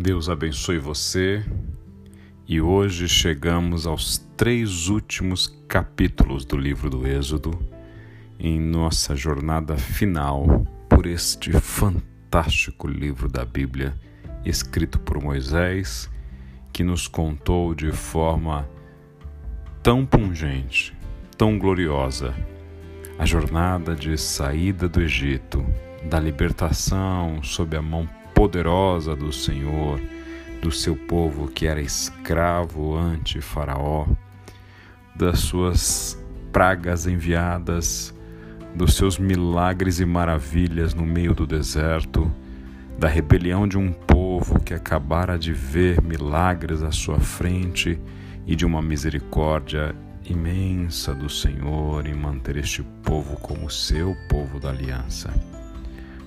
Deus abençoe você. E hoje chegamos aos três últimos capítulos do livro do Êxodo, em nossa jornada final por este fantástico livro da Bíblia, escrito por Moisés, que nos contou de forma tão pungente, tão gloriosa, a jornada de saída do Egito, da libertação sob a mão poderosa do Senhor, do seu povo que era escravo ante Faraó, das suas pragas enviadas, dos seus milagres e maravilhas no meio do deserto, da rebelião de um povo que acabara de ver milagres à sua frente e de uma misericórdia imensa do Senhor em manter este povo como seu povo da aliança,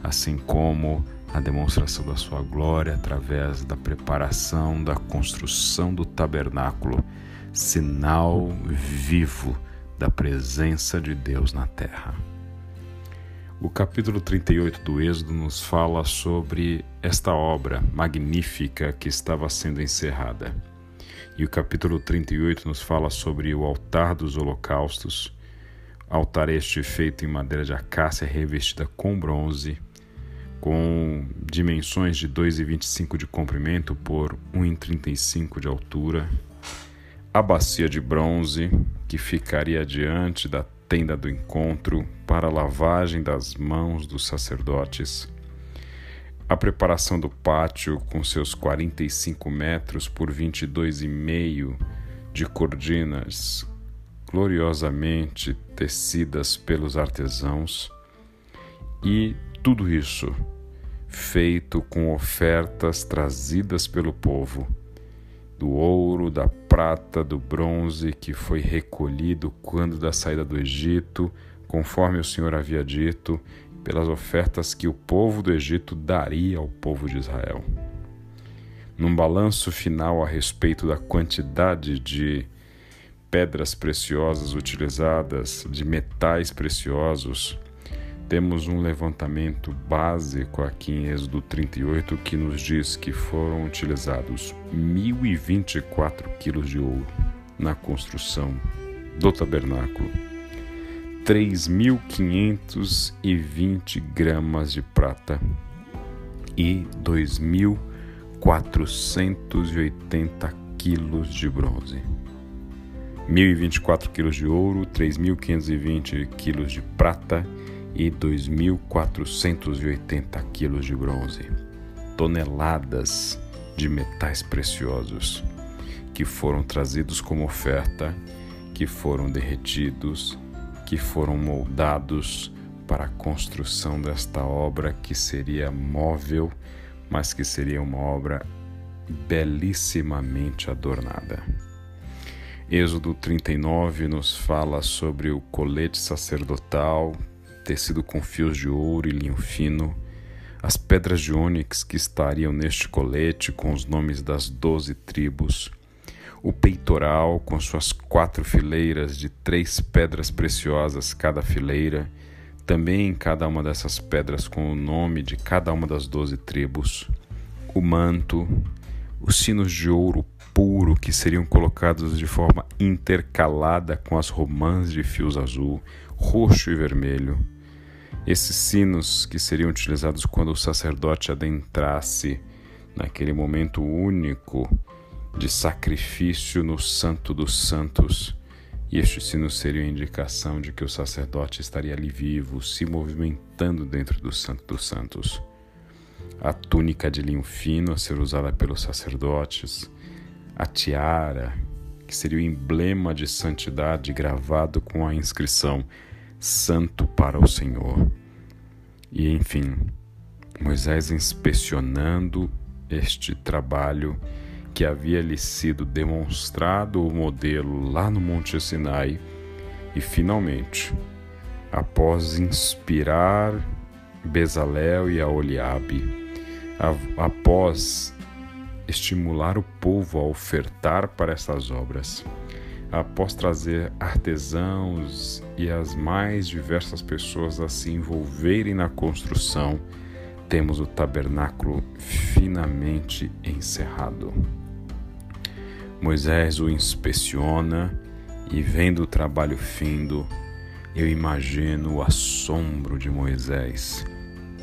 assim como a demonstração da sua glória através da preparação da construção do tabernáculo, sinal vivo da presença de Deus na terra. O capítulo 38 do Êxodo nos fala sobre esta obra magnífica que estava sendo encerrada. E o capítulo 38 nos fala sobre o altar dos holocaustos, altar este feito em madeira de acácia revestida com bronze, com dimensões de 2,25 de comprimento por 1,35 de altura, a bacia de bronze que ficaria diante da tenda do encontro para a lavagem das mãos dos sacerdotes, a preparação do pátio com seus 45 metros por 22,5 de cordinas gloriosamente tecidas pelos artesãos e tudo isso feito com ofertas trazidas pelo povo, do ouro, da prata, do bronze que foi recolhido quando da saída do Egito, conforme o Senhor havia dito, pelas ofertas que o povo do Egito daria ao povo de Israel. Num balanço final a respeito da quantidade de pedras preciosas utilizadas, de metais preciosos, temos um levantamento básico aqui em Êxodo 38 que nos diz que foram utilizados 1.024 quilos de ouro na construção do tabernáculo, 3.520 gramas de prata e 2.480 quilos de bronze. 1.024 quilos de ouro, 3.520 quilos de prata e 2.480 quilos de bronze, toneladas de metais preciosos que foram trazidos como oferta, que foram derretidos, que foram moldados para a construção desta obra que seria móvel, mas que seria uma obra belíssimamente adornada. Êxodo 39 nos fala sobre o colete sacerdotal tecido com fios de ouro e linho fino, as pedras de ônix que estariam neste colete com os nomes das doze tribos, o peitoral com suas quatro fileiras de três pedras preciosas cada fileira, também cada uma dessas pedras com o nome de cada uma das doze tribos, o manto, os sinos de ouro puro que seriam colocados de forma intercalada com as romãs de fios azul, roxo e vermelho, esses sinos que seriam utilizados quando o sacerdote adentrasse naquele momento único de sacrifício no Santo dos Santos. E estes sinos seriam indicação de que o sacerdote estaria ali vivo, se movimentando dentro do Santo dos Santos. A túnica de linho fino a ser usada pelos sacerdotes, a tiara, que seria o emblema de santidade gravado com a inscrição santo para o Senhor. E enfim, Moisés inspecionando este trabalho que havia lhe sido demonstrado o modelo lá no Monte Sinai e finalmente, após inspirar Bezalel e Aoliabe, após estimular o povo a ofertar para essas obras, após trazer artesãos e as mais diversas pessoas a se envolverem na construção, temos o tabernáculo finamente encerrado. Moisés o inspeciona e, vendo o trabalho findo, eu imagino o assombro de Moisés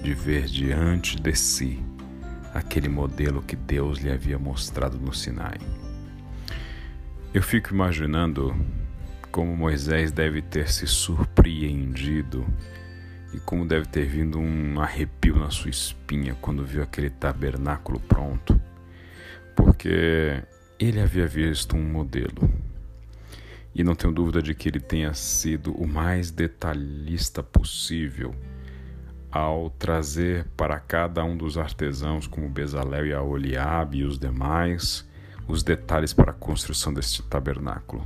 de ver diante de si aquele modelo que Deus lhe havia mostrado no Sinai. Eu fico imaginando como Moisés deve ter se surpreendido e como deve ter vindo um arrepio na sua espinha quando viu aquele tabernáculo pronto, porque ele havia visto um modelo. E não tenho dúvida de que ele tenha sido o mais detalhista possível ao trazer para cada um dos artesãos, como Bezalel e Aholiabe e os demais, os detalhes para a construção deste tabernáculo.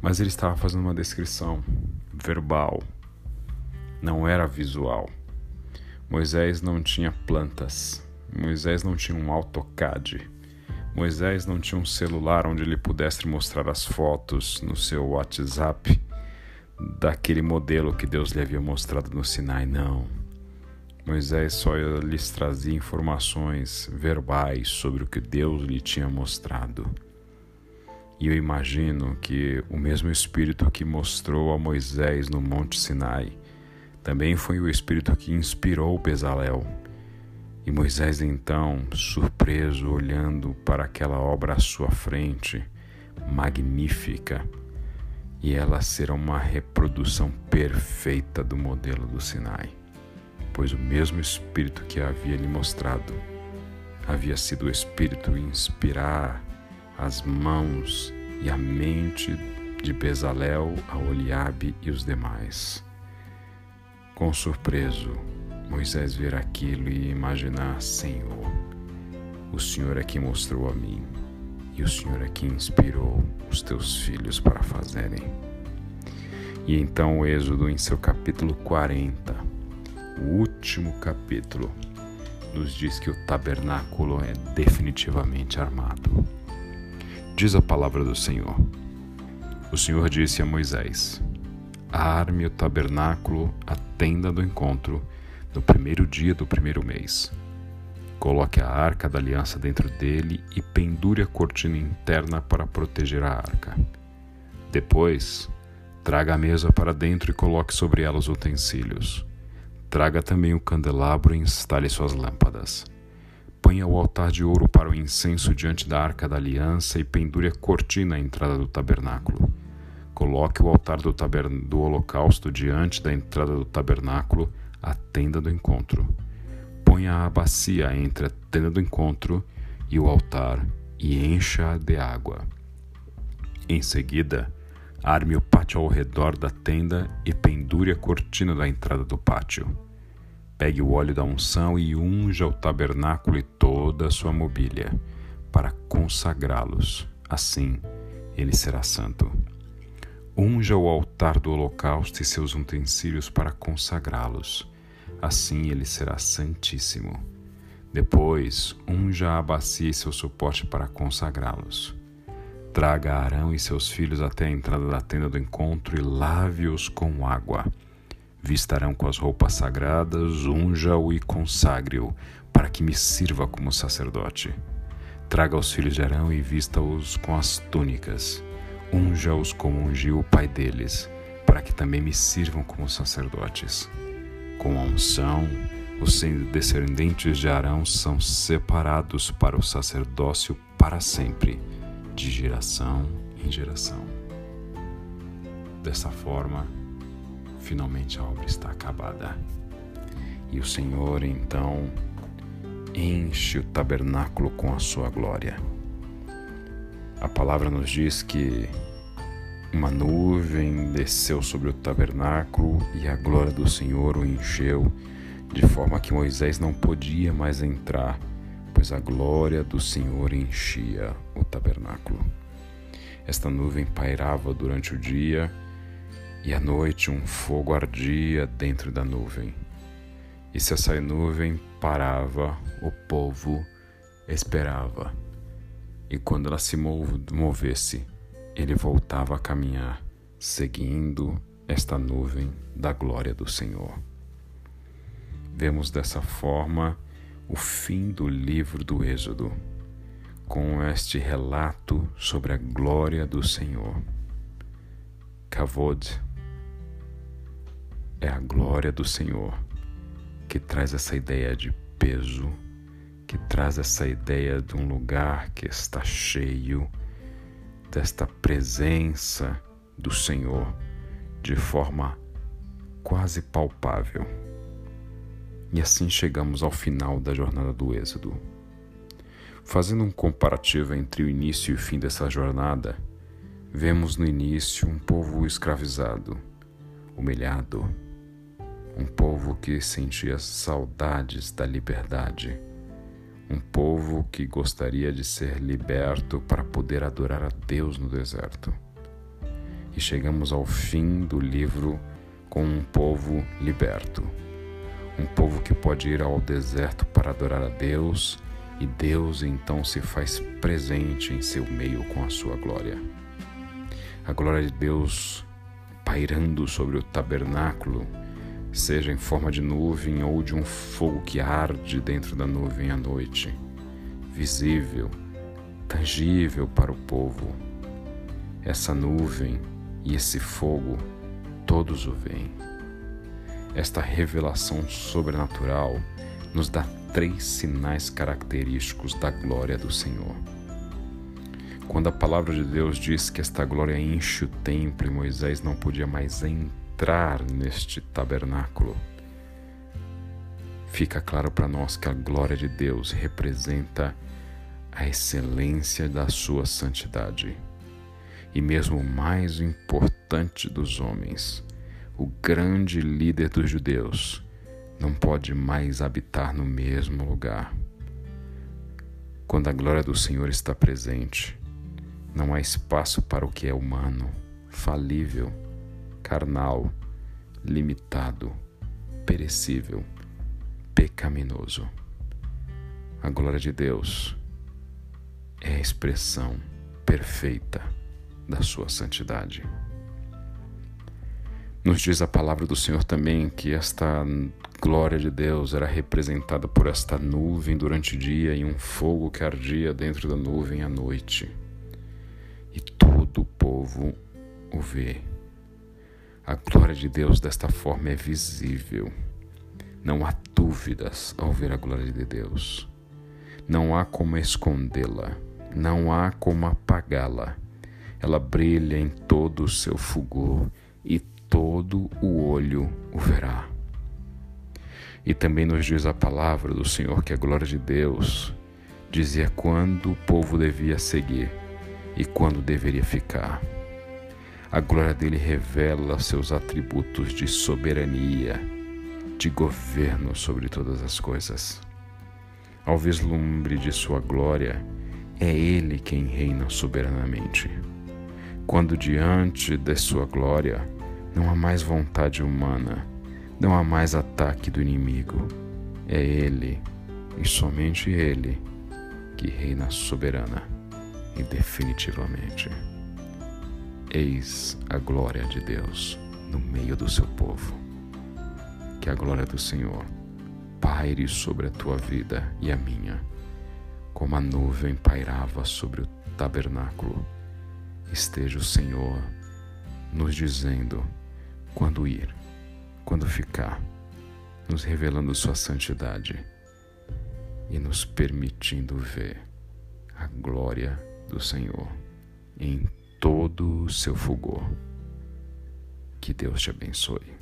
Mas ele estava fazendo uma descrição verbal, não era visual. Moisés não tinha plantas, Moisés não tinha um AutoCAD, Moisés não tinha um celular onde ele pudesse mostrar as fotos no seu WhatsApp daquele modelo que Deus lhe havia mostrado no Sinai, não. Moisés só lhes trazia informações verbais sobre o que Deus lhe tinha mostrado. E eu imagino que o mesmo Espírito que mostrou a Moisés no Monte Sinai também foi o Espírito que inspirou Bezalel. E Moisés, então, surpreso, olhando para aquela obra à sua frente, magnífica, e ela será uma reprodução perfeita do modelo do Sinai, pois o mesmo Espírito que havia lhe mostrado havia sido o Espírito inspirar as mãos e a mente de Bezalel, Aholiabe e os demais. Com surpreso, Moisés ver aquilo e imaginar: Senhor, o Senhor é quem mostrou a mim e o Senhor é quem inspirou os teus filhos para fazerem. E então o Êxodo, em seu capítulo 40, o último capítulo, nos diz que o tabernáculo é definitivamente armado. Diz a palavra do Senhor. O Senhor disse a Moisés: Arme o tabernáculo, a tenda do encontro, no primeiro dia do primeiro mês Coloque a arca da aliança dentro dele e pendure a cortina interna para proteger a arca. Depois, traga a mesa para dentro e coloque sobre ela os utensílios. Traga também o candelabro e instale suas lâmpadas. Ponha o altar de ouro para o incenso diante da arca da aliança e pendure a cortina à entrada do tabernáculo. Coloque o altar do, do holocausto diante da entrada do tabernáculo, a tenda do encontro ponha a bacia entre a tenda do encontro e o altar e encha-a de água. Em seguida, arme o pátio ao redor da tenda e pendure a cortina da entrada do pátio. Pegue o óleo da unção e unja o tabernáculo e toda a sua mobília, para consagrá-los. Assim, ele será santo. Unja o altar do holocausto e seus utensílios para consagrá-los assim ele será santíssimo. Depois, unja a bacia e seu suporte para consagrá-los. Traga Arão e seus filhos até a entrada da tenda do encontro e lave-os com água. Vistarão com as roupas sagradas, unja-o e consagre-o, para que me sirva como sacerdote. Traga os filhos de Arão e vista-os com as túnicas. Unja-os como ungiu o pai deles, para que também me sirvam como sacerdotes. Com a unção, os descendentes de Arão são separados para o sacerdócio para sempre, de geração em geração. Dessa forma, finalmente a obra está acabada. E o Senhor então enche o tabernáculo com a sua glória. A palavra nos diz que uma nuvem desceu sobre o tabernáculo e a glória do Senhor o encheu, de forma que Moisés não podia mais entrar, pois a glória do Senhor enchia o tabernáculo. Esta nuvem pairava durante o dia e à noite um fogo ardia dentro da nuvem. E se essa nuvem parava, o povo esperava. E quando ela se movesse, ele voltava a caminhar, seguindo esta nuvem da glória do Senhor. vemos dessa forma o fim do livro do Êxodo, com este relato sobre a glória do Senhor. Kavod é a glória do Senhor que traz essa ideia de peso, que traz essa ideia de um lugar que está cheio desta presença do Senhor de forma quase palpável. E assim chegamos ao final da jornada do Êxodo. Fazendo um comparativo entre o início e o fim dessa jornada, vemos no início um povo escravizado, humilhado, um povo que sentia saudades da liberdade, um povo que gostaria de ser liberto para poder adorar a Deus no deserto. E chegamos ao fim do livro com um povo liberto um povo que pode ir ao deserto para adorar a Deus e Deus então se faz presente em seu meio com a sua glória. A glória de Deus pairando sobre o tabernáculo, seja em forma de nuvem ou de um fogo que arde dentro da nuvem à noite, visível, tangível para o povo. Essa nuvem e esse fogo, todos o veem. Esta revelação sobrenatural nos dá três sinais característicos da glória do Senhor. Quando a palavra de Deus diz que esta glória enche o templo e Moisés não podia mais entrar neste tabernáculo, fica claro para nós que a glória de Deus representa a excelência da sua santidade. E mesmo o mais importante dos homens, o grande líder dos judeus, não pode mais habitar no mesmo lugar. Quando a glória do Senhor está presente, não há espaço para o que é humano, falível, carnal, limitado, perecível, pecaminoso. A glória de Deus é a expressão perfeita da sua santidade. Nos diz a palavra do Senhor também que esta glória de Deus era representada por esta nuvem durante o dia e um fogo que ardia dentro da nuvem à noite. E todo o povo o vê. A glória de Deus desta forma é visível. Não há dúvidas ao ver a glória de Deus. Não há como escondê-la. Não há como apagá-la. Ela brilha em todo o seu fulgor todo o olho o verá. E também nos diz a palavra do Senhor que a glória de Deus dizia quando o povo devia seguir e quando deveria ficar. A glória dele revela seus atributos de soberania, de governo sobre todas as coisas. Ao vislumbre de sua glória, é ele quem reina soberanamente. Quando diante de sua glória, não há mais vontade humana, não há mais ataque do inimigo. É Ele, e somente Ele, que reina soberana e definitivamente. Eis a glória de Deus no meio do seu povo. Que a glória do Senhor paire sobre a tua vida e a minha, como a nuvem pairava sobre o tabernáculo. Esteja o Senhor nos dizendo quando ir, quando ficar, nos revelando Sua santidade e nos permitindo ver a glória do Senhor em todo o seu fulgor. Que Deus te abençoe.